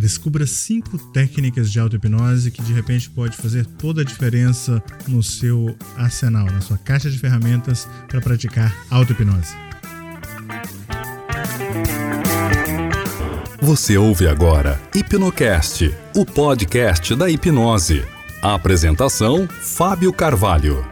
descubra cinco técnicas de auto-hipnose que de repente pode fazer toda a diferença no seu arsenal, na sua caixa de ferramentas para praticar auto-hipnose. Você ouve agora Hipnocast, o podcast da hipnose. A apresentação: Fábio Carvalho.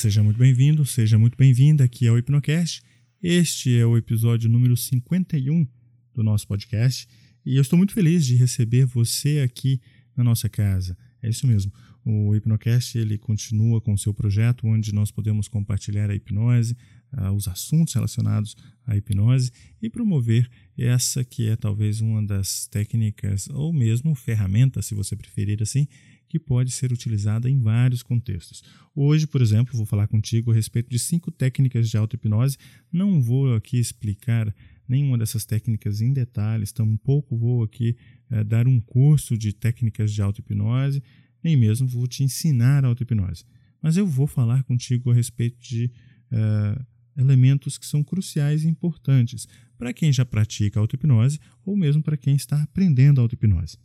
Seja muito bem-vindo, seja muito bem-vinda aqui ao Hipnocast. Este é o episódio número 51 do nosso podcast e eu estou muito feliz de receber você aqui na nossa casa. É isso mesmo. O Hipnocast ele continua com o seu projeto onde nós podemos compartilhar a hipnose, uh, os assuntos relacionados à hipnose e promover essa que é talvez uma das técnicas ou mesmo ferramentas, se você preferir assim, que pode ser utilizada em vários contextos. Hoje, por exemplo, vou falar contigo a respeito de cinco técnicas de auto-hipnose. Não vou aqui explicar nenhuma dessas técnicas em detalhes, tampouco vou aqui é, dar um curso de técnicas de auto-hipnose, nem mesmo vou te ensinar auto-hipnose. Mas eu vou falar contigo a respeito de é, elementos que são cruciais e importantes para quem já pratica auto-hipnose ou mesmo para quem está aprendendo auto-hipnose.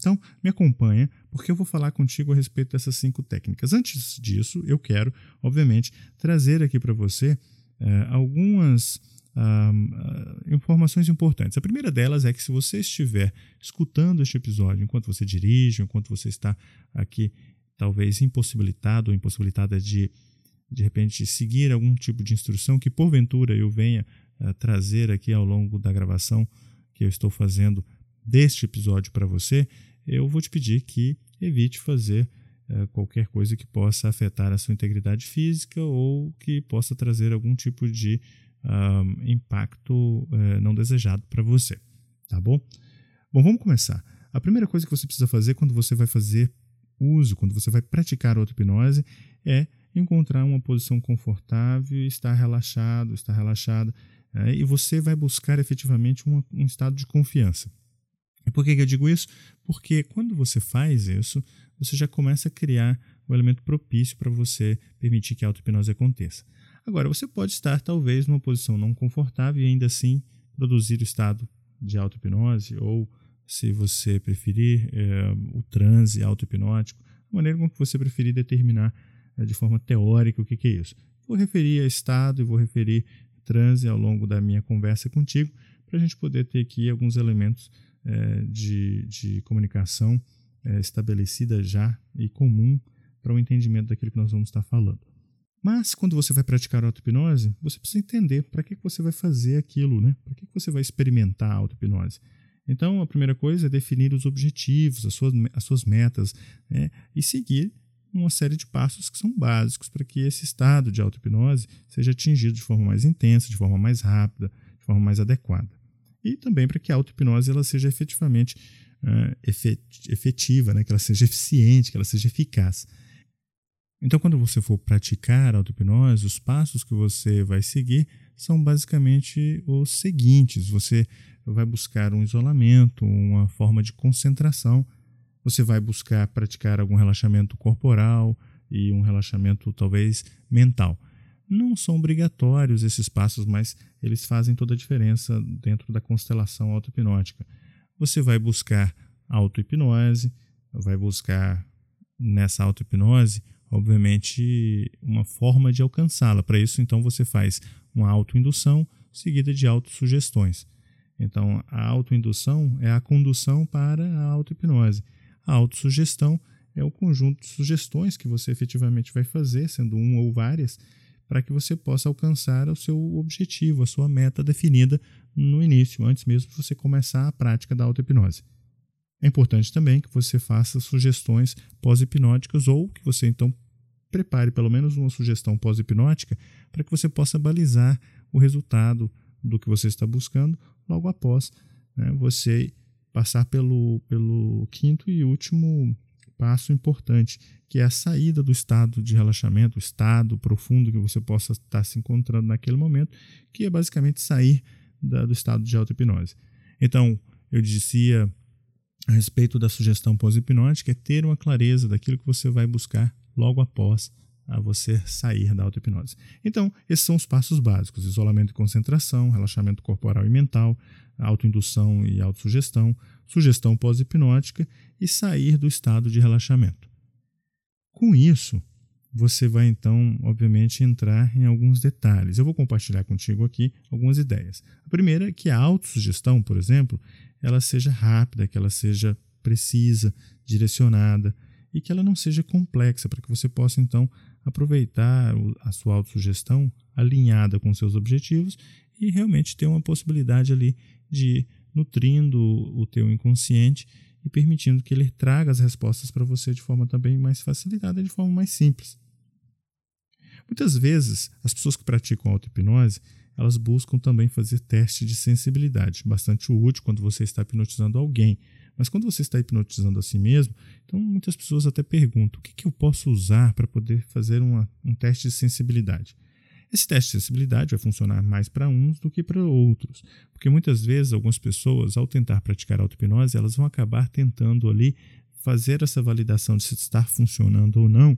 Então, me acompanha, porque eu vou falar contigo a respeito dessas cinco técnicas. Antes disso, eu quero, obviamente, trazer aqui para você eh, algumas ah, informações importantes. A primeira delas é que se você estiver escutando este episódio enquanto você dirige, enquanto você está aqui, talvez impossibilitado ou impossibilitada de, de repente, seguir algum tipo de instrução que porventura eu venha uh, trazer aqui ao longo da gravação que eu estou fazendo deste episódio para você, eu vou te pedir que evite fazer uh, qualquer coisa que possa afetar a sua integridade física ou que possa trazer algum tipo de uh, impacto uh, não desejado para você. Tá bom? Bom, vamos começar. A primeira coisa que você precisa fazer quando você vai fazer uso, quando você vai praticar auto-hipnose, é encontrar uma posição confortável, estar relaxado, estar relaxada, é, e você vai buscar efetivamente um, um estado de confiança. E por que, eu digo isso? Porque quando você faz isso, você já começa a criar o um elemento propício para você permitir que a auto-hipnose aconteça. Agora, você pode estar talvez numa posição não confortável e ainda assim produzir o estado de auto-hipnose, ou, se você preferir, é, o transe auto-hipnótico, a maneira como você preferir determinar é, de forma teórica o que, que é isso. Vou referir a estado e vou referir transe ao longo da minha conversa contigo, para a gente poder ter aqui alguns elementos é, de, de comunicação é, estabelecida já e comum para o entendimento daquilo que nós vamos estar falando. Mas quando você vai praticar auto-hipnose, você precisa entender para que, que você vai fazer aquilo, né? Para que, que você vai experimentar a auto-hipnose. Então, a primeira coisa é definir os objetivos, as suas, as suas metas, né? e seguir uma série de passos que são básicos para que esse estado de auto-hipnose seja atingido de forma mais intensa, de forma mais rápida, de forma mais adequada e também para que a auto-hipnose ela seja efetivamente uh, efetiva, né? que ela seja eficiente, que ela seja eficaz. Então, quando você for praticar auto-hipnose, os passos que você vai seguir são basicamente os seguintes: você vai buscar um isolamento, uma forma de concentração, você vai buscar praticar algum relaxamento corporal e um relaxamento talvez mental não são obrigatórios esses passos, mas eles fazem toda a diferença dentro da constelação auto-hipnótica. Você vai buscar auto-hipnose, vai buscar nessa auto-hipnose, obviamente, uma forma de alcançá-la. Para isso, então, você faz uma autoindução seguida de autossugestões. Então, a autoindução é a condução para a auto-hipnose. A autossugestão é o conjunto de sugestões que você efetivamente vai fazer, sendo uma ou várias, para que você possa alcançar o seu objetivo, a sua meta definida no início, antes mesmo de você começar a prática da auto-hipnose. É importante também que você faça sugestões pós-hipnóticas ou que você então prepare pelo menos uma sugestão pós-hipnótica para que você possa balizar o resultado do que você está buscando logo após né, você passar pelo, pelo quinto e último passo importante, que é a saída do estado de relaxamento, o estado profundo que você possa estar se encontrando naquele momento, que é basicamente sair da, do estado de auto-hipnose. Então, eu dizia a respeito da sugestão pós-hipnótica é ter uma clareza daquilo que você vai buscar logo após a você sair da auto-hipnose. Então, esses são os passos básicos: isolamento e concentração, relaxamento corporal e mental, autoindução e autossugestão, sugestão pós-hipnótica e sair do estado de relaxamento. Com isso, você vai então, obviamente, entrar em alguns detalhes. Eu vou compartilhar contigo aqui algumas ideias. A primeira é que a autossugestão, por exemplo, ela seja rápida, que ela seja precisa, direcionada e que ela não seja complexa, para que você possa então aproveitar a sua autossugestão alinhada com seus objetivos e realmente ter uma possibilidade ali de nutrindo o teu inconsciente e permitindo que ele traga as respostas para você de forma também mais facilitada, de forma mais simples. Muitas vezes, as pessoas que praticam auto-hipnose, elas buscam também fazer teste de sensibilidade, bastante útil quando você está hipnotizando alguém. Mas quando você está hipnotizando a si mesmo, então muitas pessoas até perguntam: o que, que eu posso usar para poder fazer uma, um teste de sensibilidade? Esse teste de sensibilidade vai funcionar mais para uns do que para outros, porque muitas vezes algumas pessoas, ao tentar praticar auto-hipnose, elas vão acabar tentando ali fazer essa validação de se está funcionando ou não,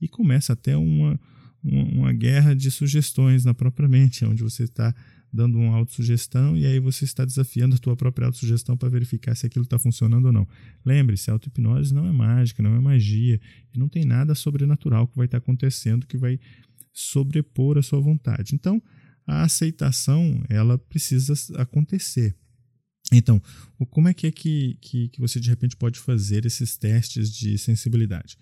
e começa até uma, uma, uma guerra de sugestões na própria mente, onde você está dando uma autossugestão e aí você está desafiando a tua própria autossugestão para verificar se aquilo está funcionando ou não. Lembre-se, a auto-hipnose não é mágica, não é magia, não tem nada sobrenatural que vai estar acontecendo que vai sobrepor a sua vontade. Então, a aceitação, ela precisa acontecer. Então, como é que é que, que, que você de repente pode fazer esses testes de sensibilidade?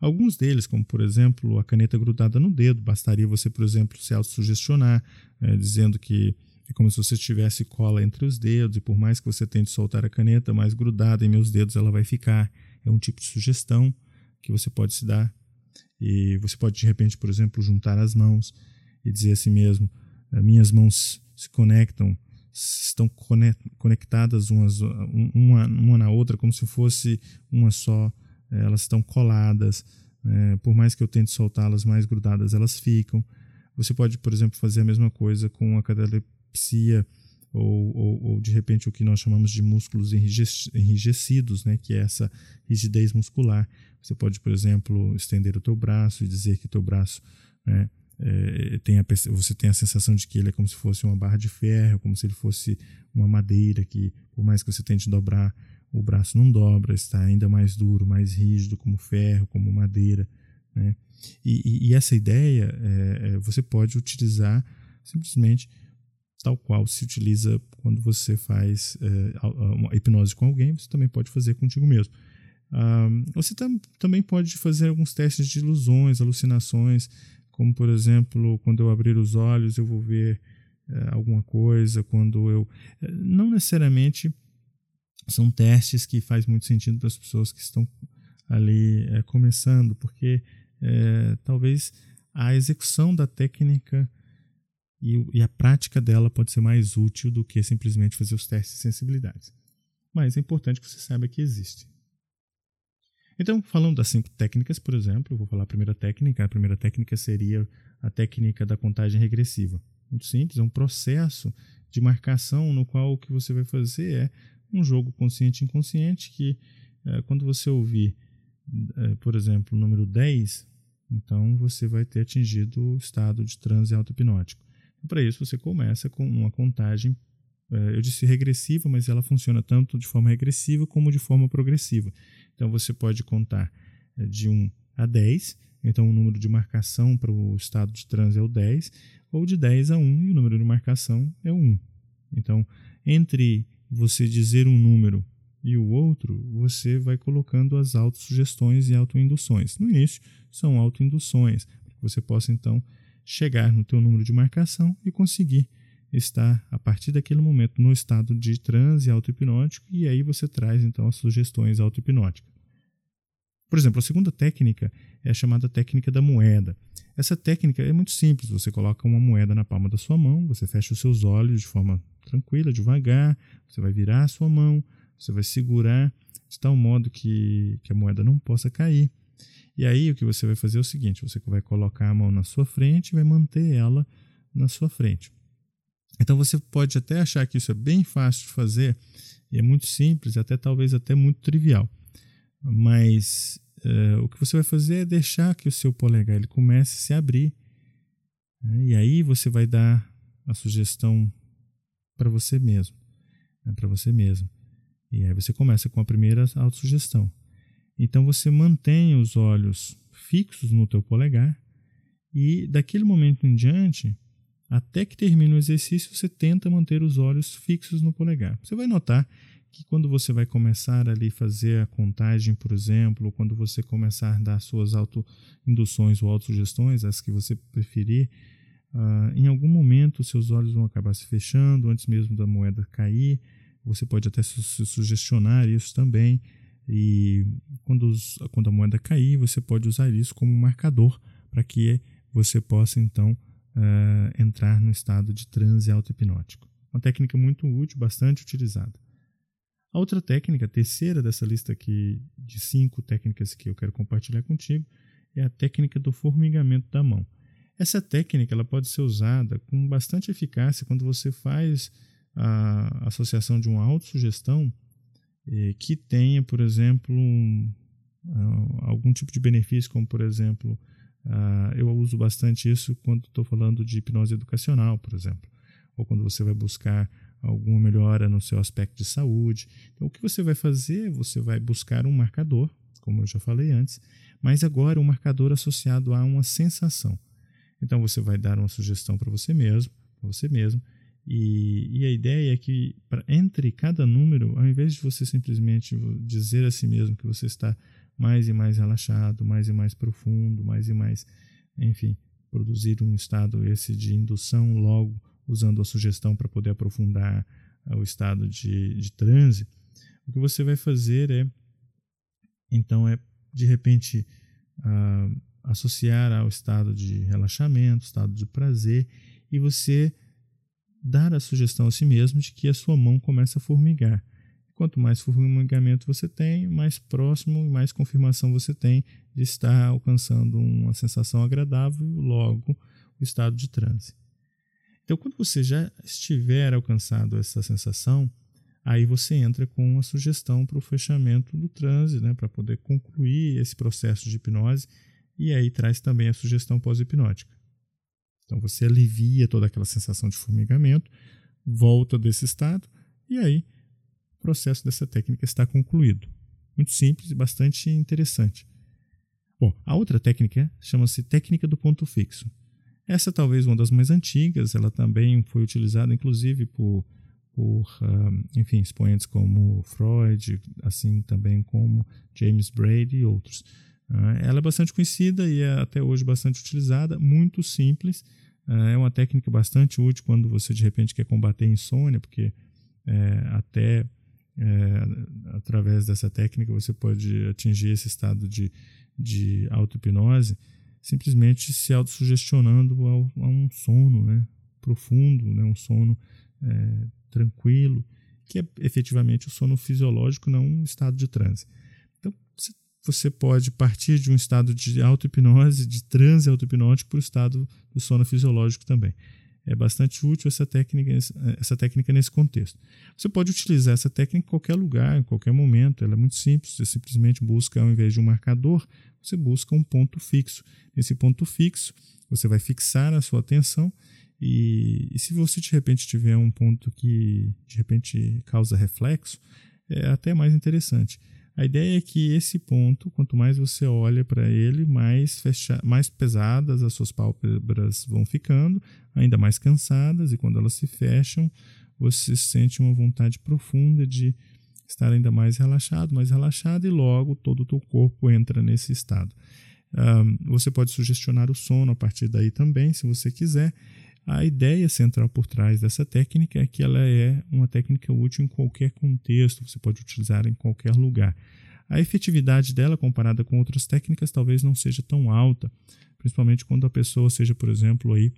Alguns deles, como por exemplo a caneta grudada no dedo, bastaria você, por exemplo, se autossugestionar, é, dizendo que é como se você tivesse cola entre os dedos e por mais que você tente soltar a caneta, mais grudada em meus dedos ela vai ficar. É um tipo de sugestão que você pode se dar. E você pode, de repente, por exemplo, juntar as mãos e dizer a si mesmo: minhas mãos se conectam, estão conectadas umas, uma, uma na outra, como se fosse uma só, elas estão coladas. É, por mais que eu tente soltá-las mais grudadas, elas ficam. Você pode, por exemplo, fazer a mesma coisa com a catalepsia ou, ou, ou, de repente o que nós chamamos de músculos enrijecidos, né, que é essa rigidez muscular. Você pode, por exemplo, estender o teu braço e dizer que teu braço né, é, tem a, você tem a sensação de que ele é como se fosse uma barra de ferro, como se ele fosse uma madeira que, por mais que você tente dobrar, o braço não dobra, está ainda mais duro, mais rígido, como ferro, como madeira. Né? E, e, e essa ideia é, é você pode utilizar simplesmente tal qual se utiliza quando você faz é, uma hipnose com alguém, você também pode fazer contigo mesmo. você tam, também pode fazer alguns testes de ilusões, alucinações, como por exemplo, quando eu abrir os olhos eu vou ver é, alguma coisa, quando eu. É, não necessariamente são testes que faz muito sentido para as pessoas que estão ali é, começando, porque é, talvez a execução da técnica e, e, a prática dela pode ser mais útil do que simplesmente fazer os testes de sensibilidade. Mas é importante que você saiba que existe. Então, falando das cinco técnicas, por exemplo, eu vou falar a primeira técnica. A primeira técnica seria a técnica da contagem regressiva. Muito simples, é um processo de marcação no qual o que você vai fazer é um jogo consciente inconsciente que é, quando você ouvir, é, por exemplo, o número 10, então você vai ter atingido o estado de transe auto-hipnótico. Para isso, você começa com uma contagem, é, eu disse regressiva, mas ela funciona tanto de forma regressiva como de forma progressiva. Então, você pode contar é, de 1 a 10, então o número de marcação para o estado de transe é o 10, ou de 10 a 1 e o número de marcação é o 1. Então, entre você dizer um número e o outro, você vai colocando as autossugestões e autoinduções. No início, são autoinduções, para que você possa então chegar no teu número de marcação e conseguir estar a partir daquele momento no estado de transe auto-hipnótico e aí você traz então as sugestões auto-hipnóticas. Por exemplo, a segunda técnica é a chamada técnica da moeda. Essa técnica é muito simples, você coloca uma moeda na palma da sua mão, você fecha os seus olhos de forma tranquila, devagar, você vai virar a sua mão, você vai segurar de tal modo que, que a moeda não possa cair. E aí o que você vai fazer é o seguinte: você vai colocar a mão na sua frente e vai manter ela na sua frente. Então você pode até achar que isso é bem fácil de fazer e é muito simples, até talvez até muito trivial. Mas uh, o que você vai fazer é deixar que o seu polegar ele comece a se abrir. Né? E aí você vai dar a sugestão para você mesmo. Né? Para você mesmo. E aí você começa com a primeira autossugestão. Então você mantém os olhos fixos no teu polegar e daquele momento em diante, até que termine o exercício, você tenta manter os olhos fixos no polegar. Você vai notar que quando você vai começar ali fazer a contagem, por exemplo, ou quando você começar a dar suas autoinduções ou autossugestões, as que você preferir, uh, em algum momento seus olhos vão acabar se fechando antes mesmo da moeda cair. Você pode até sugestionar isso também. E quando, os, quando a moeda cair, você pode usar isso como marcador para que você possa então uh, entrar no estado de transe auto-hipnótico. Uma técnica muito útil, bastante utilizada. A outra técnica, a terceira dessa lista aqui de cinco técnicas que eu quero compartilhar contigo, é a técnica do formigamento da mão. Essa técnica ela pode ser usada com bastante eficácia quando você faz a associação de uma autossugestão que tenha, por exemplo, um, uh, algum tipo de benefício, como por exemplo, uh, eu uso bastante isso quando estou falando de hipnose educacional, por exemplo, ou quando você vai buscar alguma melhora no seu aspecto de saúde. Então, o que você vai fazer? Você vai buscar um marcador, como eu já falei antes, mas agora um marcador associado a uma sensação. Então, você vai dar uma sugestão para você mesmo, para você mesmo, e, e, a ideia é que pra, entre cada número, ao invés de você simplesmente dizer a si mesmo que você está mais e mais relaxado, mais e mais profundo, mais e mais, enfim, produzir um estado esse de indução logo usando a sugestão para poder aprofundar uh, o estado de, de transe, o que você vai fazer é, então, é de repente uh, associar ao estado de relaxamento, estado de prazer, e você dar a sugestão a si mesmo de que a sua mão começa a formigar. Quanto mais formigamento você tem, mais próximo e mais confirmação você tem de estar alcançando uma sensação agradável, logo o estado de transe. Então, quando você já estiver alcançado essa sensação, aí você entra com uma sugestão para o fechamento do transe, né, para poder concluir esse processo de hipnose, e aí traz também a sugestão pós-hipnótica. Então, você alivia toda aquela sensação de formigamento, volta desse estado, e aí o processo dessa técnica está concluído. Muito simples e bastante interessante. Bom, a outra técnica chama-se técnica do ponto fixo. Essa talvez uma das mais antigas, ela também foi utilizada inclusive por, por uh, enfim, expoentes como Freud, assim também como James Brady e outros. Uh, ela é bastante conhecida e é até hoje bastante utilizada, muito simples. Uh, é uma técnica bastante útil quando você de repente quer combater insônia, porque é, até é, através dessa técnica você pode atingir esse estado de, de auto-hipnose simplesmente se autossugestionando a um sono né, profundo, né, um sono é, tranquilo, que é efetivamente o sono fisiológico, não um estado de transe. Você pode partir de um estado de auto-hipnose, de transe auto-hipnótico, para o estado do sono fisiológico também. É bastante útil essa técnica, essa técnica nesse contexto. Você pode utilizar essa técnica em qualquer lugar, em qualquer momento. Ela é muito simples. Você simplesmente busca, ao invés de um marcador, você busca um ponto fixo. Nesse ponto fixo, você vai fixar a sua atenção e, e, se você de repente tiver um ponto que de repente causa reflexo, é até mais interessante. A ideia é que esse ponto, quanto mais você olha para ele, mais, fecha, mais pesadas as suas pálpebras vão ficando, ainda mais cansadas, e quando elas se fecham, você sente uma vontade profunda de estar ainda mais relaxado, mais relaxado, e logo todo o teu corpo entra nesse estado. Um, você pode sugestionar o sono a partir daí também, se você quiser. A ideia central por trás dessa técnica é que ela é uma técnica útil em qualquer contexto, você pode utilizar em qualquer lugar. A efetividade dela, comparada com outras técnicas, talvez não seja tão alta, principalmente quando a pessoa seja, por exemplo, aí,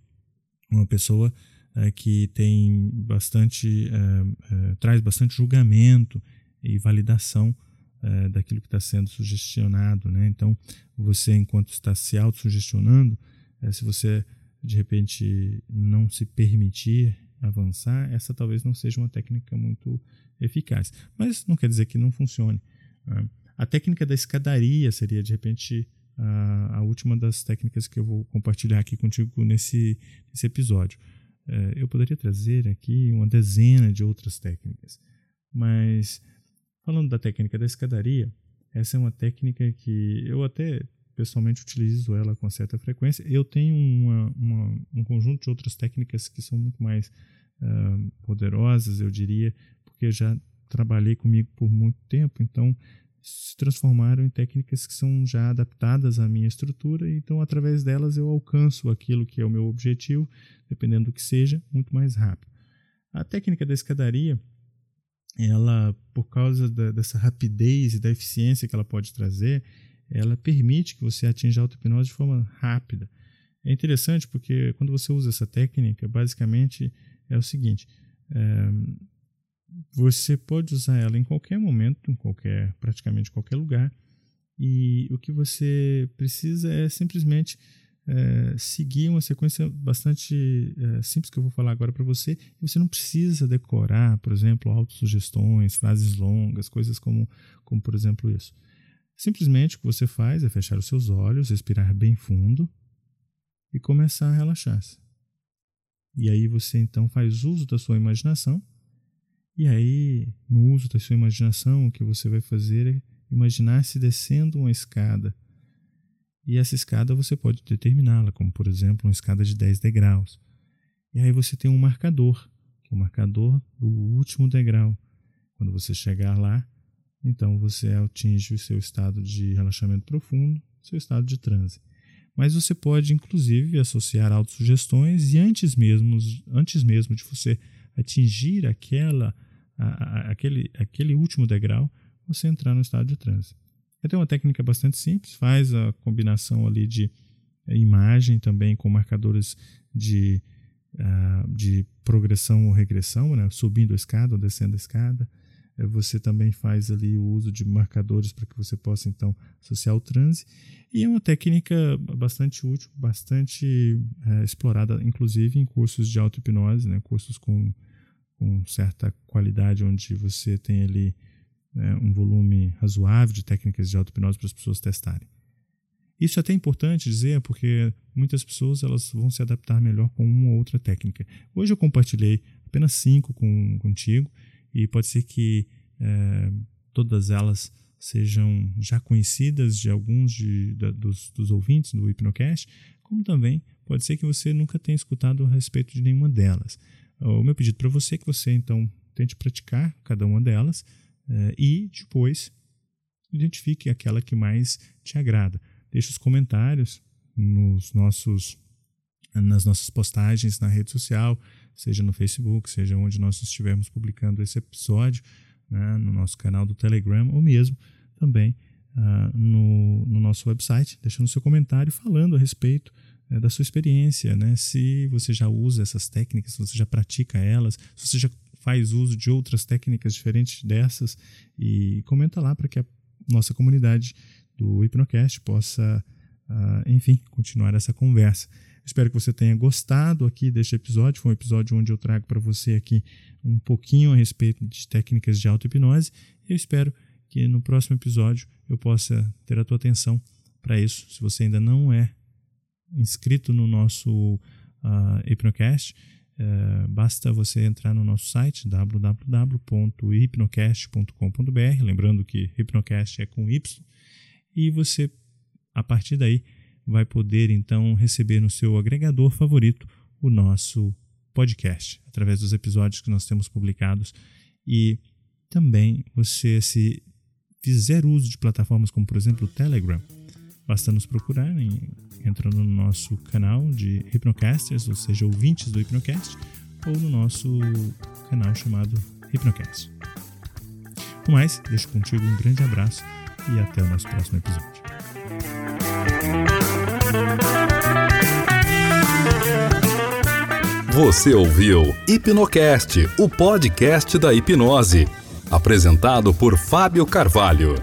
uma pessoa é, que tem bastante, é, é, traz bastante julgamento e validação é, daquilo que está sendo sugestionado. Né? Então, você, enquanto está se autossugestionando, é, se você de repente não se permitir avançar, essa talvez não seja uma técnica muito eficaz. Mas não quer dizer que não funcione. Né? A técnica da escadaria seria, de repente, a, a última das técnicas que eu vou compartilhar aqui contigo nesse, nesse episódio. É, eu poderia trazer aqui uma dezena de outras técnicas, mas falando da técnica da escadaria, essa é uma técnica que eu até pessoalmente utilizo ela com certa frequência. Eu tenho uma, uma, um conjunto de outras técnicas que são muito mais uh, poderosas, eu diria, porque já trabalhei comigo por muito tempo, então se transformaram em técnicas que são já adaptadas à minha estrutura, então através delas eu alcanço aquilo que é o meu objetivo, dependendo do que seja, muito mais rápido. A técnica da escadaria, ela, por causa da, dessa rapidez e da eficiência que ela pode trazer, ela permite que você atinja a auto-hipnose de forma rápida. É interessante porque quando você usa essa técnica, basicamente é o seguinte: é, você pode usar ela em qualquer momento, em qualquer, praticamente qualquer lugar, e o que você precisa é simplesmente é, seguir uma sequência bastante é, simples que eu vou falar agora para você. Você não precisa decorar, por exemplo, autossugestões, frases longas, coisas como, como por exemplo isso. Simplesmente o que você faz é fechar os seus olhos, respirar bem fundo e começar a relaxar-se. E aí você então faz uso da sua imaginação. E aí, no uso da sua imaginação, o que você vai fazer é imaginar-se descendo uma escada. E essa escada você pode determiná-la, como por exemplo uma escada de 10 degraus. E aí você tem um marcador, que é o marcador do último degrau. Quando você chegar lá, então você atinge o seu estado de relaxamento profundo, seu estado de transe. Mas você pode, inclusive, associar autossugestões e antes mesmo, antes mesmo de você atingir aquela, a, a, aquele, aquele último degrau, você entrar no estado de transe. Então, é uma técnica bastante simples, faz a combinação ali de é, imagem também com marcadores de, uh, de progressão ou regressão, né? subindo a escada ou descendo a escada. É, você também faz ali o uso de marcadores para que você possa então associar o transe e é uma técnica bastante útil, bastante é, explorada, inclusive em cursos de auto-hipnose, né? cursos com, com certa qualidade, onde você tem ali é, um volume razoável de técnicas de auto-hipnose para as pessoas testarem. Isso é até importante dizer, porque muitas pessoas elas vão se adaptar melhor com uma ou outra técnica. Hoje eu compartilhei apenas cinco com, contigo, e pode ser que é, todas elas sejam já conhecidas de alguns de, de, dos, dos ouvintes do Hipnocast, como também pode ser que você nunca tenha escutado a respeito de nenhuma delas. O meu pedido para você é que você então tente praticar cada uma delas é, e depois identifique aquela que mais te agrada. Deixe os comentários nos nossos nas nossas postagens na rede social, seja no Facebook, seja onde nós estivermos publicando esse episódio, né, no nosso canal do Telegram, ou mesmo também uh, no, no, nosso website, deixando seu comentário falando a respeito uh, da sua experiência, né, se você já usa essas técnicas, se você já pratica elas, se você já faz uso de outras técnicas diferentes dessas, e comenta lá para que a nossa comunidade do Hipnocast possa, uh, enfim, continuar essa conversa. Espero que você tenha gostado aqui deste episódio. Foi um episódio onde eu trago para você aqui um pouquinho a respeito de técnicas de auto-hipnose. Eu espero que no próximo episódio eu possa ter a tua atenção para isso. Se você ainda não é inscrito no nosso uh, Hipnocast, uh, basta você entrar no nosso site www.hipnocast.com.br, lembrando que Hipnocast é com Y, e você, a partir daí, vai poder então receber no seu agregador favorito o nosso podcast, através dos episódios que nós temos publicados. E também você, se fizer uso de plataformas como, por exemplo, o Telegram, basta nos procurar entrando no nosso canal de Hypnocasters, ou seja, ouvintes do Hypnocast, ou no nosso canal chamado Hypnocast. Com mais, deixo contigo um grande abraço e até o nosso próximo episódio. Você ouviu Hipnocast, o podcast da hipnose. Apresentado por Fábio Carvalho.